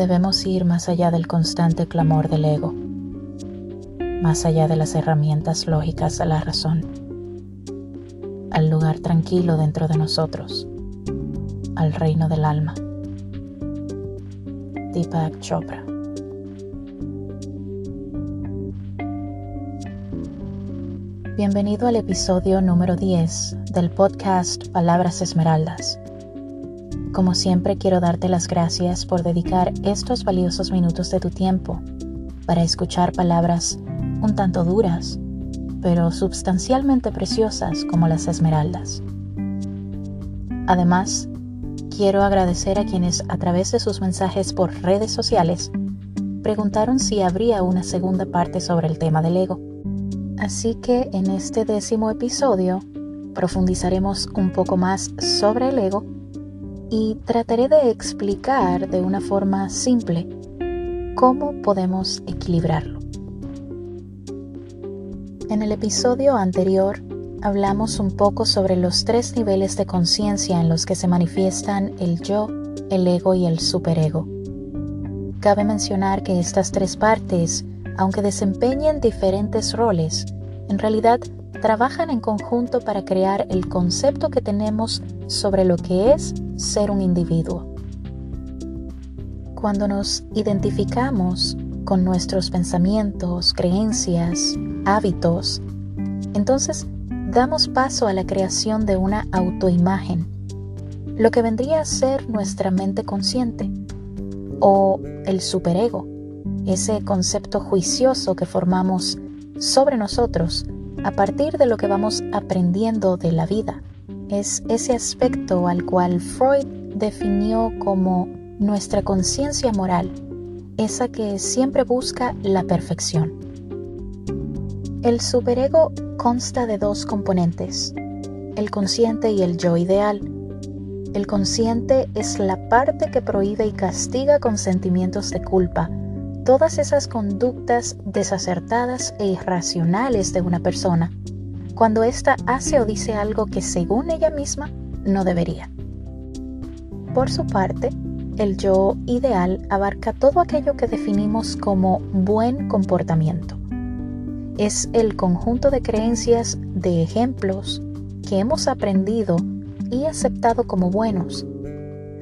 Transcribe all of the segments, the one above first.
debemos ir más allá del constante clamor del ego, más allá de las herramientas lógicas de la razón, al lugar tranquilo dentro de nosotros, al reino del alma. Deepak Chopra Bienvenido al episodio número 10 del podcast Palabras Esmeraldas como siempre quiero darte las gracias por dedicar estos valiosos minutos de tu tiempo para escuchar palabras un tanto duras, pero sustancialmente preciosas como las esmeraldas. Además, quiero agradecer a quienes a través de sus mensajes por redes sociales preguntaron si habría una segunda parte sobre el tema del ego. Así que en este décimo episodio profundizaremos un poco más sobre el ego y trataré de explicar de una forma simple cómo podemos equilibrarlo. En el episodio anterior hablamos un poco sobre los tres niveles de conciencia en los que se manifiestan el yo, el ego y el superego. Cabe mencionar que estas tres partes, aunque desempeñen diferentes roles, en realidad trabajan en conjunto para crear el concepto que tenemos sobre lo que es ser un individuo. Cuando nos identificamos con nuestros pensamientos, creencias, hábitos, entonces damos paso a la creación de una autoimagen, lo que vendría a ser nuestra mente consciente o el superego, ese concepto juicioso que formamos sobre nosotros a partir de lo que vamos aprendiendo de la vida. Es ese aspecto al cual Freud definió como nuestra conciencia moral, esa que siempre busca la perfección. El superego consta de dos componentes, el consciente y el yo ideal. El consciente es la parte que prohíbe y castiga con sentimientos de culpa, todas esas conductas desacertadas e irracionales de una persona cuando ésta hace o dice algo que según ella misma no debería. Por su parte, el yo ideal abarca todo aquello que definimos como buen comportamiento. Es el conjunto de creencias, de ejemplos que hemos aprendido y aceptado como buenos.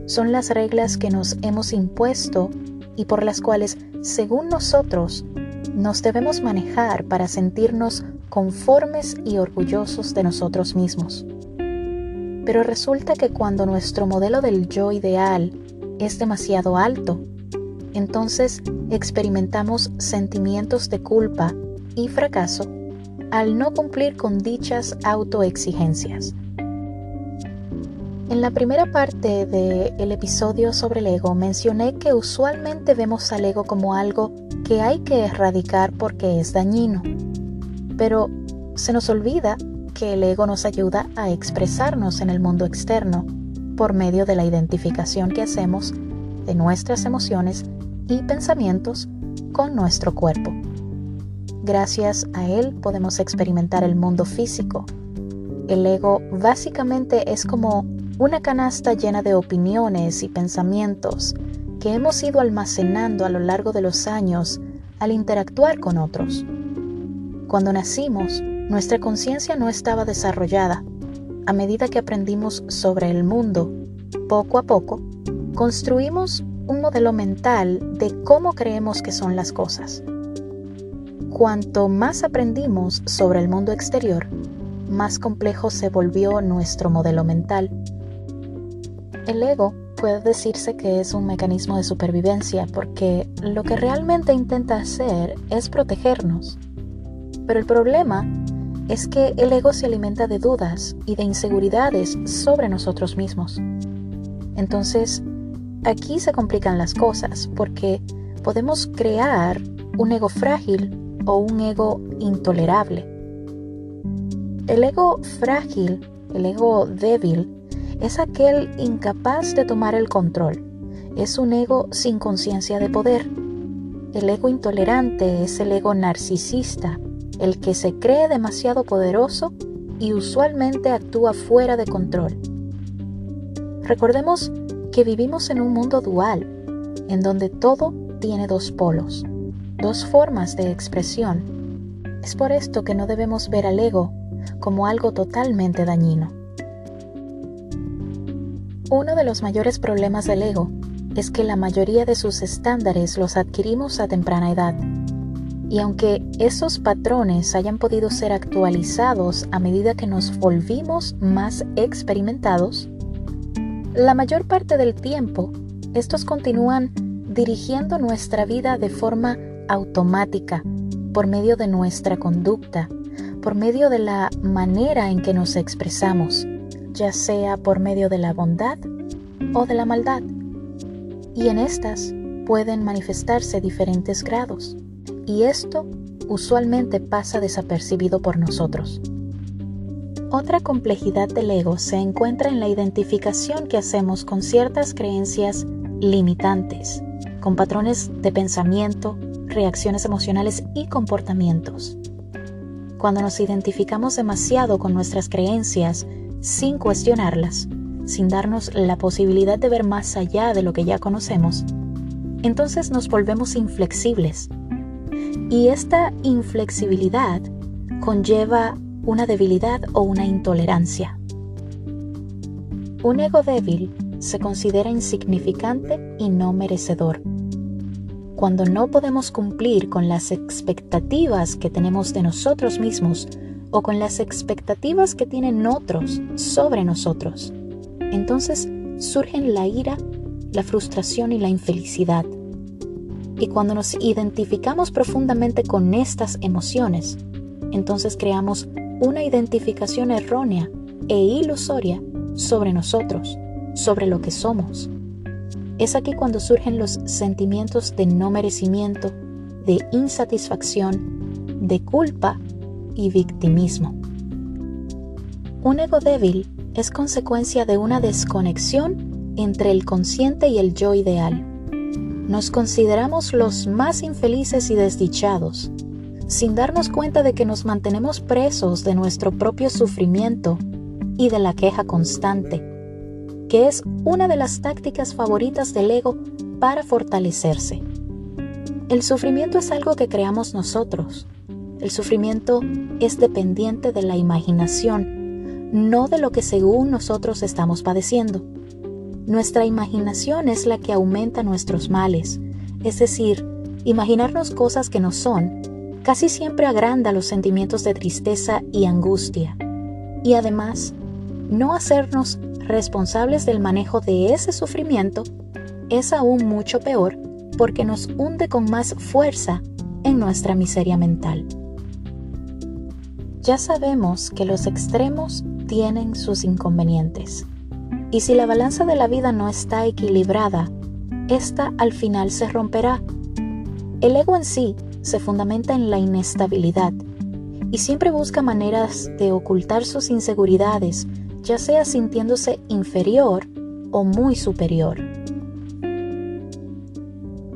Son las reglas que nos hemos impuesto y por las cuales, según nosotros, nos debemos manejar para sentirnos conformes y orgullosos de nosotros mismos. Pero resulta que cuando nuestro modelo del yo ideal es demasiado alto, entonces experimentamos sentimientos de culpa y fracaso al no cumplir con dichas autoexigencias. En la primera parte del episodio sobre el ego mencioné que usualmente vemos al ego como algo que hay que erradicar porque es dañino. Pero se nos olvida que el ego nos ayuda a expresarnos en el mundo externo por medio de la identificación que hacemos de nuestras emociones y pensamientos con nuestro cuerpo. Gracias a él podemos experimentar el mundo físico. El ego básicamente es como una canasta llena de opiniones y pensamientos que hemos ido almacenando a lo largo de los años al interactuar con otros. Cuando nacimos, nuestra conciencia no estaba desarrollada. A medida que aprendimos sobre el mundo, poco a poco, construimos un modelo mental de cómo creemos que son las cosas. Cuanto más aprendimos sobre el mundo exterior, más complejo se volvió nuestro modelo mental. El ego puede decirse que es un mecanismo de supervivencia porque lo que realmente intenta hacer es protegernos. Pero el problema es que el ego se alimenta de dudas y de inseguridades sobre nosotros mismos. Entonces, aquí se complican las cosas porque podemos crear un ego frágil o un ego intolerable. El ego frágil, el ego débil, es aquel incapaz de tomar el control. Es un ego sin conciencia de poder. El ego intolerante es el ego narcisista, el que se cree demasiado poderoso y usualmente actúa fuera de control. Recordemos que vivimos en un mundo dual. en donde todo tiene dos polos, dos formas de expresión. Es por esto que no debemos ver al ego como algo totalmente dañino. Uno de los mayores problemas del ego es que la mayoría de sus estándares los adquirimos a temprana edad. Y aunque esos patrones hayan podido ser actualizados a medida que nos volvimos más experimentados, la mayor parte del tiempo estos continúan dirigiendo nuestra vida de forma automática, por medio de nuestra conducta, por medio de la manera en que nos expresamos, ya sea por medio de la bondad o de la maldad. Y en estas pueden manifestarse diferentes grados, y esto usualmente pasa desapercibido por nosotros. Otra complejidad del ego se encuentra en la identificación que hacemos con ciertas creencias limitantes, con patrones de pensamiento, reacciones emocionales y comportamientos. Cuando nos identificamos demasiado con nuestras creencias sin cuestionarlas, sin darnos la posibilidad de ver más allá de lo que ya conocemos, entonces nos volvemos inflexibles. Y esta inflexibilidad conlleva una debilidad o una intolerancia. Un ego débil se considera insignificante y no merecedor. Cuando no podemos cumplir con las expectativas que tenemos de nosotros mismos o con las expectativas que tienen otros sobre nosotros, entonces surgen la ira, la frustración y la infelicidad. Y cuando nos identificamos profundamente con estas emociones, entonces creamos una identificación errónea e ilusoria sobre nosotros sobre lo que somos. Es aquí cuando surgen los sentimientos de no merecimiento, de insatisfacción, de culpa y victimismo. Un ego débil es consecuencia de una desconexión entre el consciente y el yo ideal. Nos consideramos los más infelices y desdichados, sin darnos cuenta de que nos mantenemos presos de nuestro propio sufrimiento y de la queja constante que es una de las tácticas favoritas del ego para fortalecerse. El sufrimiento es algo que creamos nosotros. El sufrimiento es dependiente de la imaginación, no de lo que según nosotros estamos padeciendo. Nuestra imaginación es la que aumenta nuestros males, es decir, imaginarnos cosas que no son, casi siempre agranda los sentimientos de tristeza y angustia. Y además, no hacernos responsables del manejo de ese sufrimiento es aún mucho peor porque nos hunde con más fuerza en nuestra miseria mental. Ya sabemos que los extremos tienen sus inconvenientes. Y si la balanza de la vida no está equilibrada, esta al final se romperá. El ego en sí se fundamenta en la inestabilidad y siempre busca maneras de ocultar sus inseguridades ya sea sintiéndose inferior o muy superior.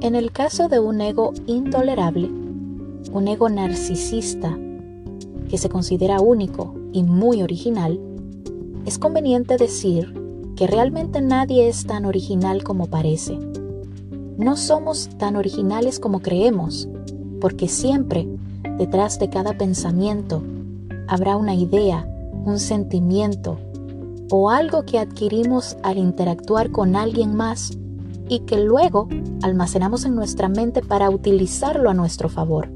En el caso de un ego intolerable, un ego narcisista que se considera único y muy original, es conveniente decir que realmente nadie es tan original como parece. No somos tan originales como creemos, porque siempre, detrás de cada pensamiento, habrá una idea, un sentimiento, o algo que adquirimos al interactuar con alguien más y que luego almacenamos en nuestra mente para utilizarlo a nuestro favor.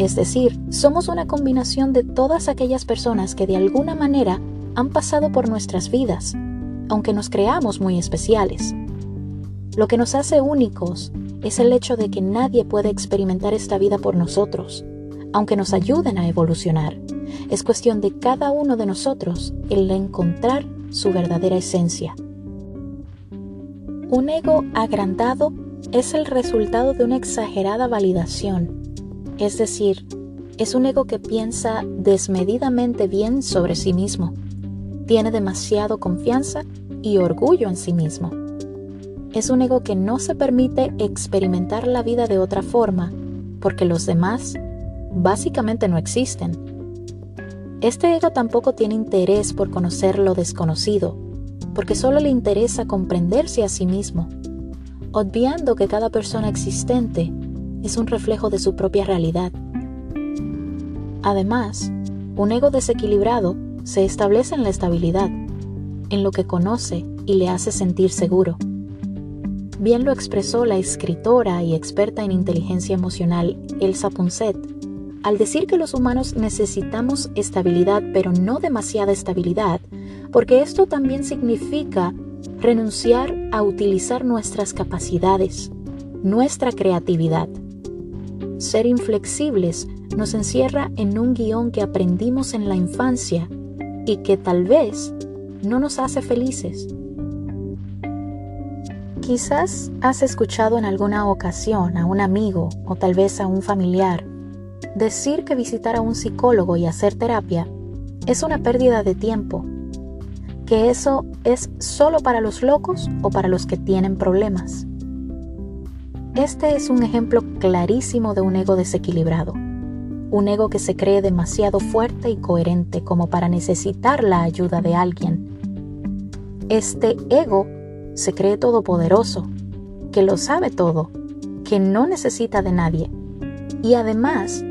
Es decir, somos una combinación de todas aquellas personas que de alguna manera han pasado por nuestras vidas, aunque nos creamos muy especiales. Lo que nos hace únicos es el hecho de que nadie puede experimentar esta vida por nosotros, aunque nos ayuden a evolucionar. Es cuestión de cada uno de nosotros el encontrar su verdadera esencia. Un ego agrandado es el resultado de una exagerada validación, es decir, es un ego que piensa desmedidamente bien sobre sí mismo, tiene demasiado confianza y orgullo en sí mismo. Es un ego que no se permite experimentar la vida de otra forma porque los demás básicamente no existen. Este ego tampoco tiene interés por conocer lo desconocido, porque solo le interesa comprenderse a sí mismo. obviando que cada persona existente es un reflejo de su propia realidad. Además, un ego desequilibrado se establece en la estabilidad, en lo que conoce y le hace sentir seguro. Bien lo expresó la escritora y experta en inteligencia emocional Elsa Ponset al decir que los humanos necesitamos estabilidad, pero no demasiada estabilidad, porque esto también significa renunciar a utilizar nuestras capacidades, nuestra creatividad. Ser inflexibles nos encierra en un guion que aprendimos en la infancia y que tal vez no nos hace felices. Quizás has escuchado en alguna ocasión a un amigo o tal vez a un familiar decir que visitar a un psicólogo y hacer terapia es una pérdida de tiempo, que eso es solo para los locos o para los que tienen problemas. Este es un ejemplo clarísimo de un ego desequilibrado, un ego que se cree demasiado fuerte y coherente como para necesitar la ayuda de alguien. Este ego se cree todopoderoso, que lo sabe todo, que no necesita de nadie y además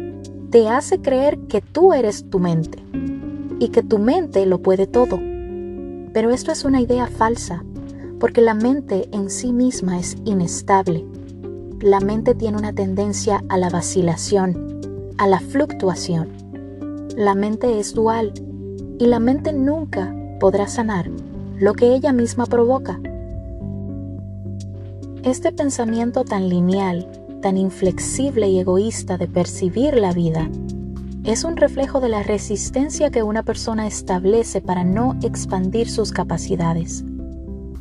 te hace creer que tú eres tu mente y que tu mente lo puede todo. Pero esto es una idea falsa, porque la mente en sí misma es inestable la mente tiene una tendencia a la vacilación, a la fluctuación. La mente es dual y la mente nunca podrá sanar lo que ella misma provoca. Este pensamiento tan lineal, tan inflexible y egoísta de percibir la vida, es un reflejo de la resistencia que una persona establece para no expandir sus capacidades,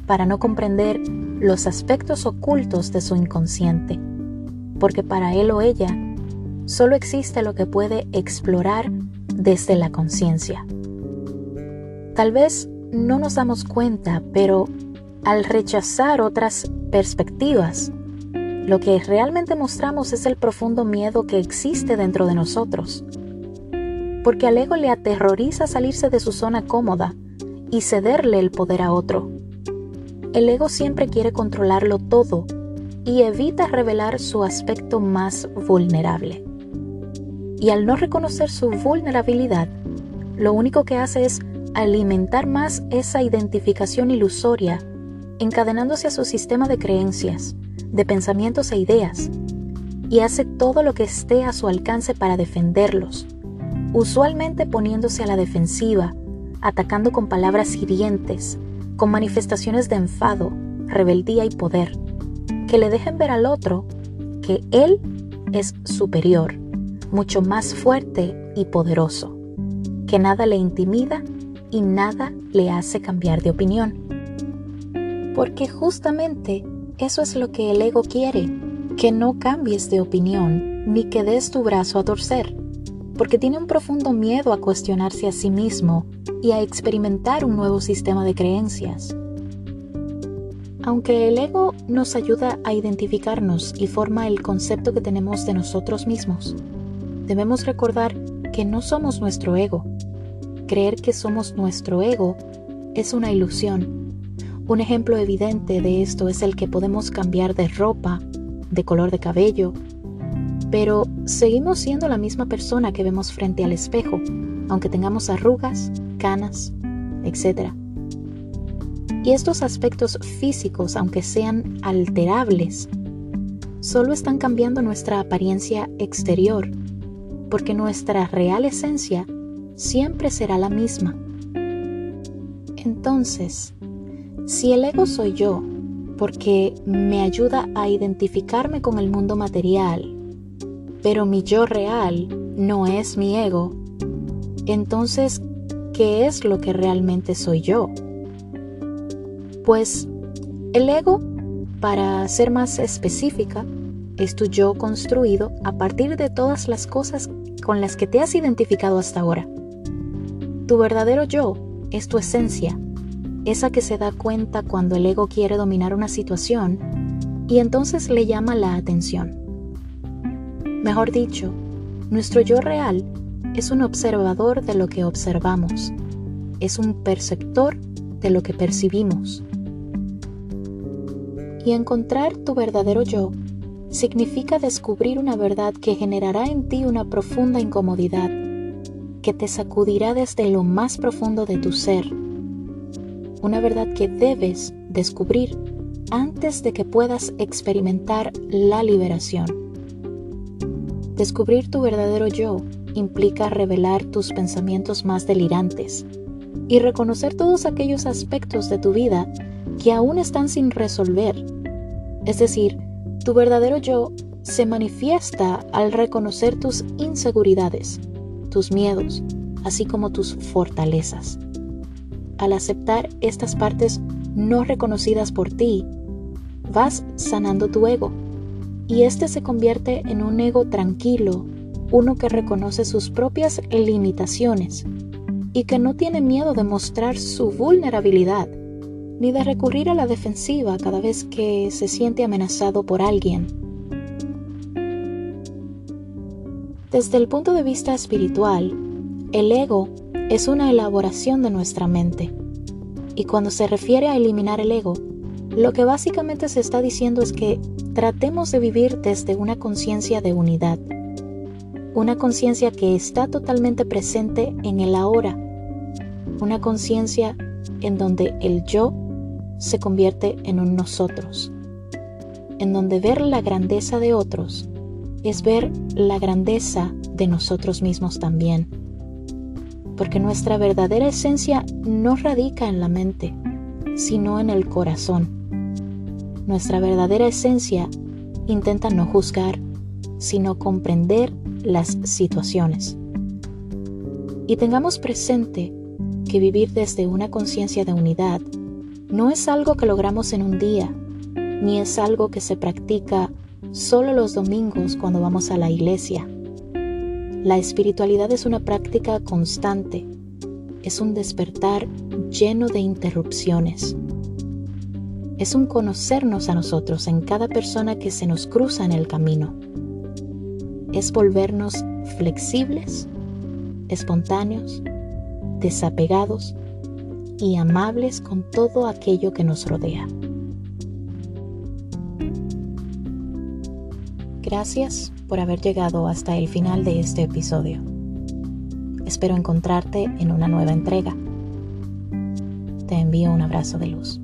para no comprender los aspectos ocultos de su inconsciente, porque para él o ella solo existe lo que puede explorar desde la conciencia. Tal vez no nos damos cuenta, pero al rechazar otras perspectivas, lo que realmente mostramos es el profundo miedo que existe dentro de nosotros. Porque al ego le aterroriza salirse de su zona cómoda y cederle el poder a otro. El ego siempre quiere controlarlo todo y evita revelar su aspecto más vulnerable. Y al no reconocer su vulnerabilidad, lo único que hace es alimentar más esa identificación ilusoria, encadenándose a su sistema de creencias, de pensamientos e ideas, y hace todo lo que esté a su alcance para defenderlos, usualmente poniéndose a la defensiva, atacando con palabras hirientes, con manifestaciones de enfado, rebeldía y poder, que le dejen ver al otro que él es superior, mucho más fuerte y poderoso, que nada le intimida y nada le hace cambiar de opinión. Porque justamente eso es lo que el ego quiere, que no cambies de opinión ni que des tu brazo a torcer, porque tiene un profundo miedo a cuestionarse a sí mismo y a experimentar un nuevo sistema de creencias. Aunque el ego nos ayuda a identificarnos y forma el concepto que tenemos de nosotros mismos, debemos recordar que no somos nuestro ego. Creer que somos nuestro ego es una ilusión. Un ejemplo evidente de esto es el que podemos cambiar de ropa, de color de cabello, pero seguimos siendo la misma persona que vemos frente al espejo, aunque tengamos arrugas, canas, etc. Y estos aspectos físicos, aunque sean alterables, solo están cambiando nuestra apariencia exterior, porque nuestra real esencia siempre será la misma. Entonces, si el ego soy yo, porque me ayuda a identificarme con el mundo material, pero mi yo real no es mi ego, entonces, ¿qué es lo que realmente soy yo? Pues el ego, para ser más específica, es tu yo construido a partir de todas las cosas con las que te has identificado hasta ahora. Tu verdadero yo es tu esencia, esa que se da cuenta cuando el ego quiere dominar una situación y entonces le llama la atención. Mejor dicho, nuestro yo real es un observador de lo que observamos, es un perceptor de lo que percibimos. Y encontrar tu verdadero yo significa descubrir una verdad que generará en ti una profunda incomodidad, que te sacudirá desde lo más profundo de tu ser. Una verdad que debes descubrir antes de que puedas experimentar la liberación. Descubrir tu verdadero yo implica revelar tus pensamientos más delirantes y reconocer todos aquellos aspectos de tu vida que aún están sin resolver. Es decir, tu verdadero yo se manifiesta al reconocer tus inseguridades, tus miedos, así como tus fortalezas. Al aceptar estas partes no reconocidas por ti, vas sanando tu ego y este se convierte en un ego tranquilo, uno que reconoce sus propias limitaciones y que no tiene miedo de mostrar su vulnerabilidad ni de recurrir a la defensiva cada vez que se siente amenazado por alguien. Desde el punto de vista espiritual, el ego es una elaboración de nuestra mente. Y cuando se refiere a eliminar el ego, lo que básicamente se está diciendo es que tratemos de vivir desde una conciencia de unidad, una conciencia que está totalmente presente en el ahora, una conciencia en donde el yo se convierte en un nosotros, en donde ver la grandeza de otros es ver la grandeza de nosotros mismos también, porque nuestra verdadera esencia no radica en la mente, sino en el corazón. Nuestra verdadera esencia intenta no juzgar, sino comprender las situaciones. Y tengamos presente que vivir desde una conciencia de unidad no es algo que logramos en un día, ni es algo que se practica solo los domingos cuando vamos a la iglesia. La espiritualidad es una práctica constante, es un despertar lleno de interrupciones. Es un conocernos a nosotros en cada persona que se nos cruza en el camino. Es volvernos flexibles, espontáneos, desapegados y amables con todo aquello que nos rodea. Gracias por haber llegado hasta el final de este episodio. Espero encontrarte en una nueva entrega. Te envío un abrazo de luz.